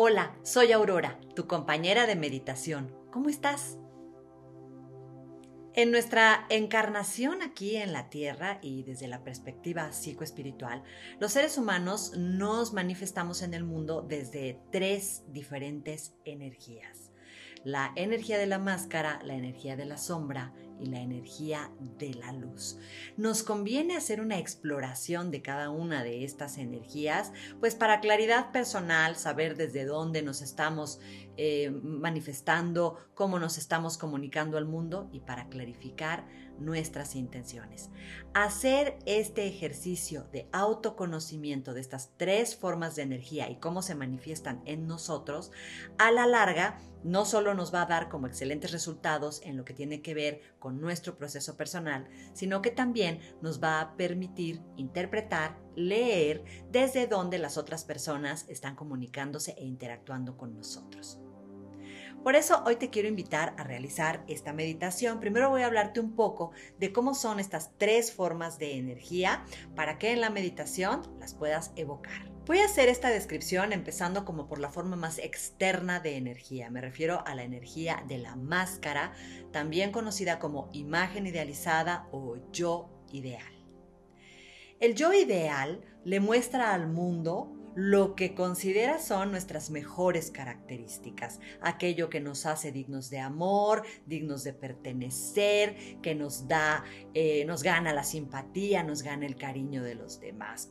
Hola, soy Aurora, tu compañera de meditación. ¿Cómo estás? En nuestra encarnación aquí en la Tierra y desde la perspectiva psicoespiritual, los seres humanos nos manifestamos en el mundo desde tres diferentes energías. La energía de la máscara, la energía de la sombra y la energía de la luz. Nos conviene hacer una exploración de cada una de estas energías, pues para claridad personal, saber desde dónde nos estamos eh, manifestando, cómo nos estamos comunicando al mundo y para clarificar nuestras intenciones. Hacer este ejercicio de autoconocimiento de estas tres formas de energía y cómo se manifiestan en nosotros, a la larga no solo nos va a dar como excelentes resultados en lo que tiene que ver con nuestro proceso personal, sino que también nos va a permitir interpretar, leer desde dónde las otras personas están comunicándose e interactuando con nosotros. Por eso hoy te quiero invitar a realizar esta meditación. Primero voy a hablarte un poco de cómo son estas tres formas de energía para que en la meditación las puedas evocar. Voy a hacer esta descripción empezando como por la forma más externa de energía. Me refiero a la energía de la máscara, también conocida como imagen idealizada o yo ideal. El yo ideal le muestra al mundo lo que considera son nuestras mejores características, aquello que nos hace dignos de amor, dignos de pertenecer, que nos da, eh, nos gana la simpatía, nos gana el cariño de los demás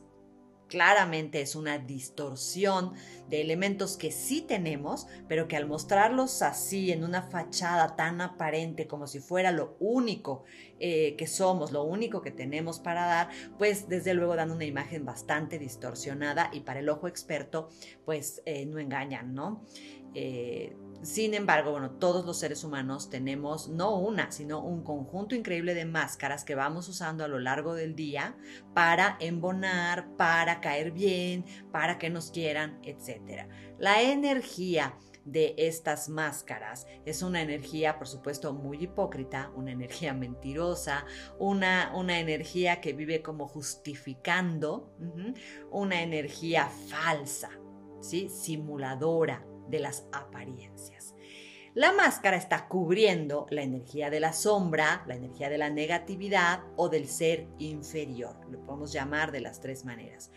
claramente es una distorsión de elementos que sí tenemos, pero que al mostrarlos así en una fachada tan aparente como si fuera lo único eh, que somos, lo único que tenemos para dar, pues desde luego dan una imagen bastante distorsionada y para el ojo experto pues eh, no engañan, ¿no? Eh, sin embargo, bueno, todos los seres humanos tenemos no una, sino un conjunto increíble de máscaras que vamos usando a lo largo del día para embonar, para caer bien, para que nos quieran, etc. La energía de estas máscaras es una energía, por supuesto, muy hipócrita, una energía mentirosa, una, una energía que vive como justificando, una energía falsa, ¿sí? simuladora de las apariencias. La máscara está cubriendo la energía de la sombra, la energía de la negatividad o del ser inferior. Lo podemos llamar de las tres maneras.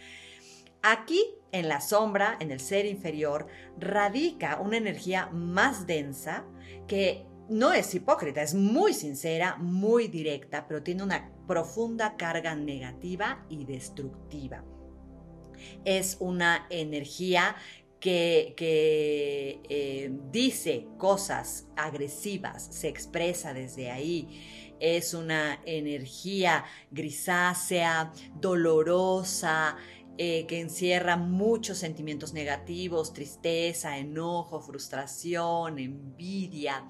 Aquí, en la sombra, en el ser inferior, radica una energía más densa que no es hipócrita, es muy sincera, muy directa, pero tiene una profunda carga negativa y destructiva. Es una energía que, eh, dice cosas agresivas, se expresa desde ahí. Es una energía grisácea, dolorosa, eh, que encierra muchos sentimientos negativos, tristeza, enojo, frustración, envidia.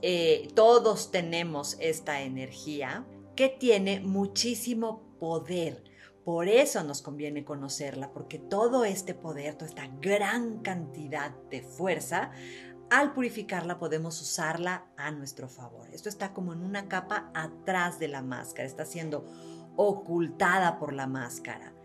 Eh, todos tenemos esta energía que tiene muchísimo poder por eso nos conviene conocerla, porque todo este poder, toda esta gran cantidad de fuerza, al purificarla podemos usarla a nuestro favor. Esto está como en una capa atrás de la máscara, está siendo ocultada por la máscara.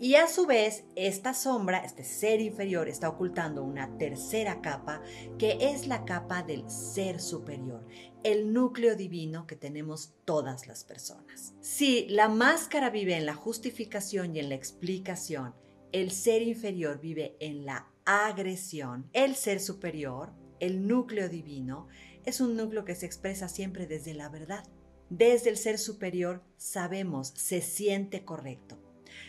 Y a su vez, esta sombra, este ser inferior, está ocultando una tercera capa, que es la capa del ser superior, el núcleo divino que tenemos todas las personas. Si la máscara vive en la justificación y en la explicación, el ser inferior vive en la agresión, el ser superior, el núcleo divino, es un núcleo que se expresa siempre desde la verdad. Desde el ser superior sabemos, se siente correcto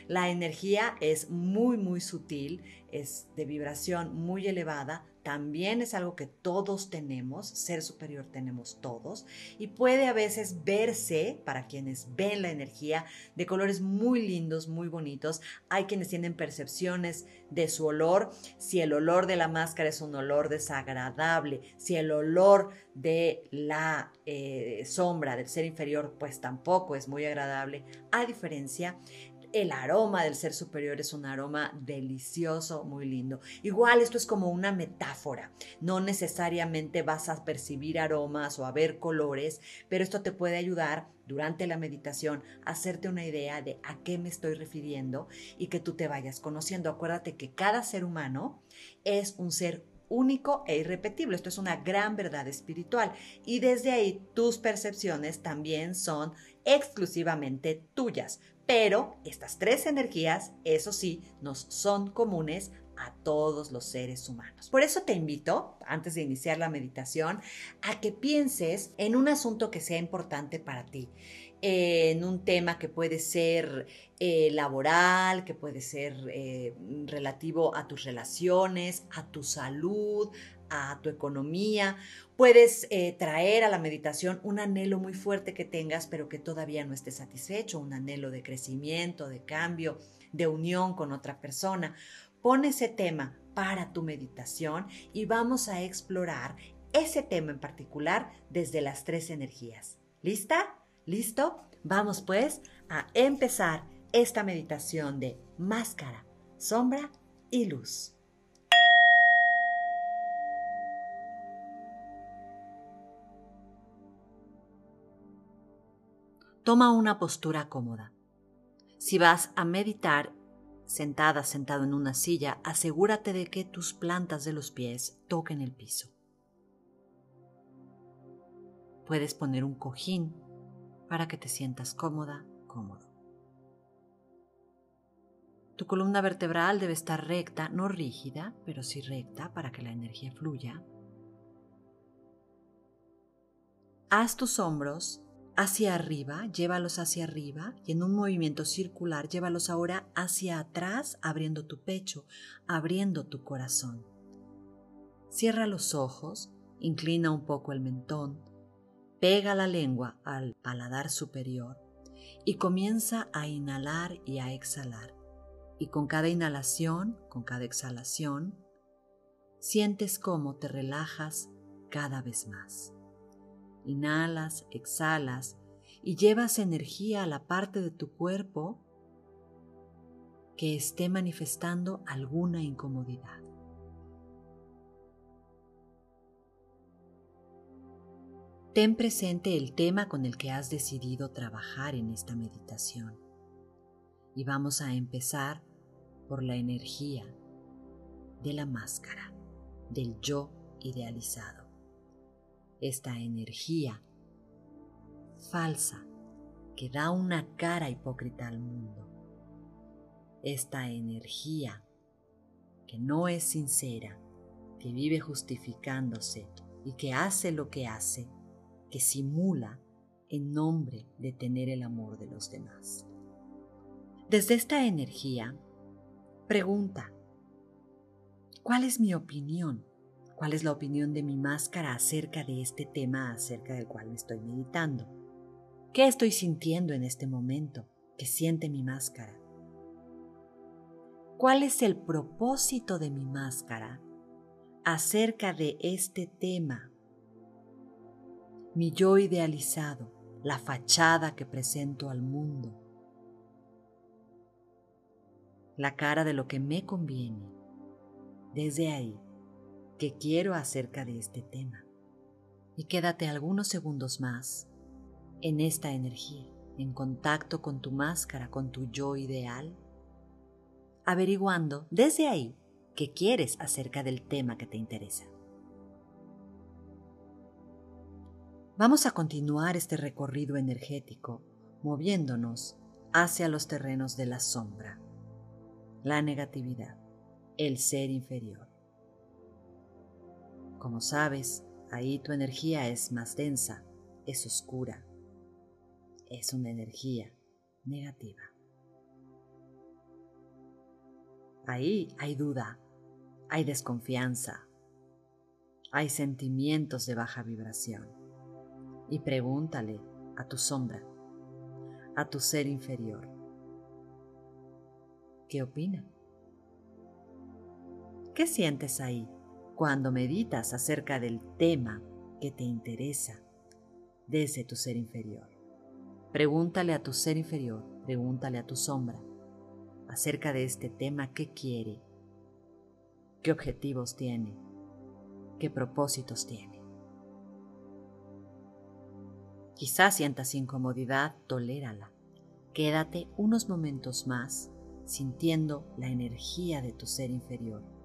la energía es muy, muy sutil, es de vibración muy elevada, también es algo que todos tenemos, ser superior tenemos todos, y puede a veces verse, para quienes ven la energía, de colores muy lindos, muy bonitos. Hay quienes tienen percepciones de su olor, si el olor de la máscara es un olor desagradable, si el olor de la eh, sombra del ser inferior, pues tampoco es muy agradable, a diferencia El aroma del ser superior es un aroma delicioso, muy lindo. Igual esto es como una metáfora. No necesariamente vas a percibir aromas o a ver colores, pero esto te puede ayudar durante la meditación hacerte una idea de a qué me estoy refiriendo y que tú te vayas conociendo. Acuérdate que cada ser humano es un ser único e irrepetible. Esto es una gran verdad espiritual y desde ahí tus percepciones también son exclusivamente tuyas. Pero estas tres energías, eso sí, nos son comunes a todos los seres humanos. Por eso te invito, antes de iniciar la meditación, a que pienses en un asunto que sea importante para ti en un tema que puede ser eh, laboral, que puede ser eh, relativo a tus relaciones, a tu salud, a tu economía. Puedes eh, traer a la meditación un anhelo muy fuerte que tengas, pero que todavía no esté satisfecho, un anhelo de crecimiento, de cambio, de unión con otra persona. Pon ese tema para tu meditación y vamos a explorar ese tema en particular desde las tres energías. ¿Lista? ¿Listo? Vamos pues a empezar esta meditación de máscara, sombra y luz. Toma una postura cómoda. Si vas a meditar sentada, sentado en una silla, asegúrate de que tus plantas de los pies toquen el piso. Puedes poner un cojín para que te sientas cómoda, cómodo. Tu columna vertebral debe estar recta, no rígida, pero sí recta para que la energía fluya. Haz tus hombros hacia arriba, llévalos hacia arriba y en un movimiento circular llévalos ahora hacia atrás, abriendo tu pecho, abriendo tu corazón. Cierra los ojos, inclina un poco el mentón, pega la lengua al paladar superior y comienza a inhalar y a exhalar. Y con cada inhalación, con cada exhalación, sientes cómo te relajas cada vez más. Inhalas, exhalas y llevas energía a la parte de tu cuerpo que esté manifestando alguna incomodidad. Ten presente el tema con el que has decidido trabajar en esta meditación. Y vamos a empezar por la energía de la máscara, del yo idealizado. Esta energía falsa que da una cara hipócrita al mundo. Esta energía que no es sincera, que vive justificándose y que hace lo que hace que simula en nombre de tener el amor de los demás. Desde esta energía, pregunta, ¿cuál es mi opinión? ¿Cuál es la opinión de mi máscara acerca de este tema acerca del cual me estoy meditando? ¿Qué estoy sintiendo en este momento que siente mi máscara? ¿Cuál es el propósito de mi máscara acerca de este tema mi yo idealizado, la fachada que presento al mundo, la cara de lo que me conviene. Desde ahí, ¿qué quiero acerca de este tema? Y quédate algunos segundos más en esta energía, en contacto con tu máscara, con tu yo ideal, averiguando desde ahí qué quieres acerca del tema que te interesa. Vamos a continuar este recorrido energético moviéndonos hacia los terrenos de la sombra, la negatividad, el ser inferior. Como sabes, ahí tu energía es más densa, es oscura, es una energía negativa. Ahí hay duda, hay desconfianza, hay sentimientos de baja vibración y pregúntale a tu sombra, a tu ser inferior, ¿qué opina? ¿Qué sientes ahí cuando meditas acerca del tema que te interesa desde tu ser inferior? Pregúntale a tu ser inferior, pregúntale a tu sombra, acerca de este tema, qué quiere, qué objetivos tiene, qué propósitos tiene. Quizás sientas incomodidad, tolérala. Quédate unos momentos más sintiendo la energía de tu ser inferior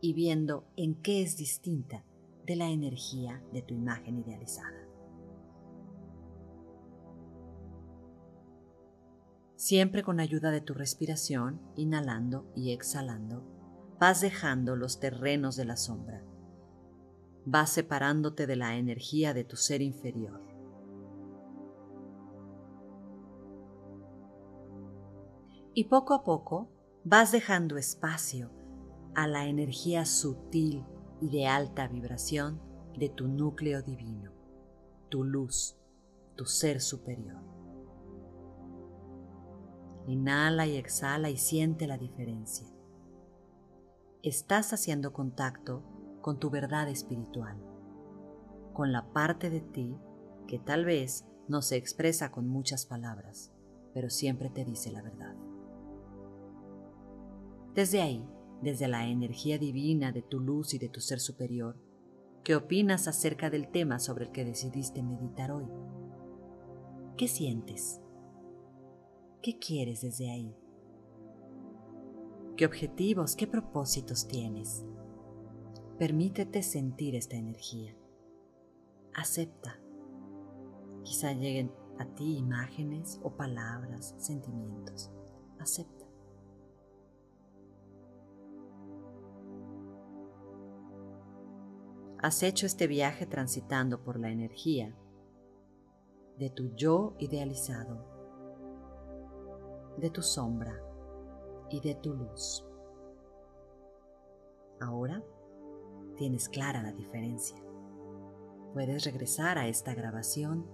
y viendo en qué es distinta de la energía de tu imagen idealizada. Siempre con ayuda de tu respiración, inhalando y exhalando, vas dejando los terrenos de la sombra. Vas separándote de la energía de tu ser inferior. Y poco a poco vas dejando espacio a la energía sutil y de alta vibración de tu núcleo divino, tu luz, tu ser superior. Inhala y exhala y siente la diferencia. Estás haciendo contacto con tu verdad espiritual, con la parte de ti que tal vez no se expresa con muchas palabras, pero siempre te dice la verdad. Desde ahí, desde la energía divina de tu luz y de tu ser superior, ¿qué opinas acerca del tema sobre el que decidiste meditar hoy? ¿Qué sientes? ¿Qué quieres desde ahí? ¿Qué objetivos, qué propósitos tienes? Permítete sentir esta energía. Acepta. Quizá lleguen a ti imágenes o palabras, sentimientos. Acepta. Has hecho este viaje transitando por la energía de tu yo idealizado de tu sombra y de tu luz. Ahora tienes clara la diferencia. Puedes regresar a esta grabación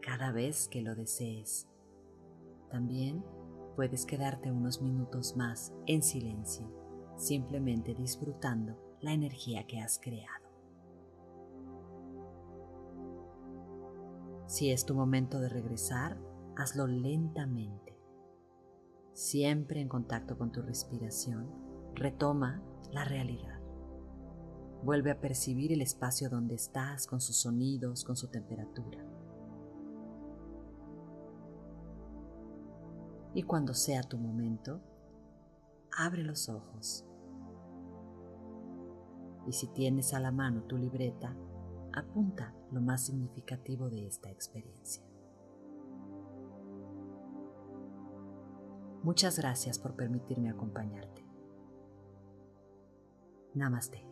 cada vez que lo desees. También puedes quedarte unos minutos más en silencio, simplemente disfrutando la energía que has creado. Si es tu momento de regresar, hazlo lentamente siempre en contacto con tu respiración, retoma la realidad. Vuelve a percibir el espacio donde estás con sus sonidos, con su temperatura. Y cuando sea tu momento, abre los ojos. Y si tienes a la mano tu libreta, apunta lo más significativo de esta experiencia. Muchas gracias por permitirme acompañarte. Namaste.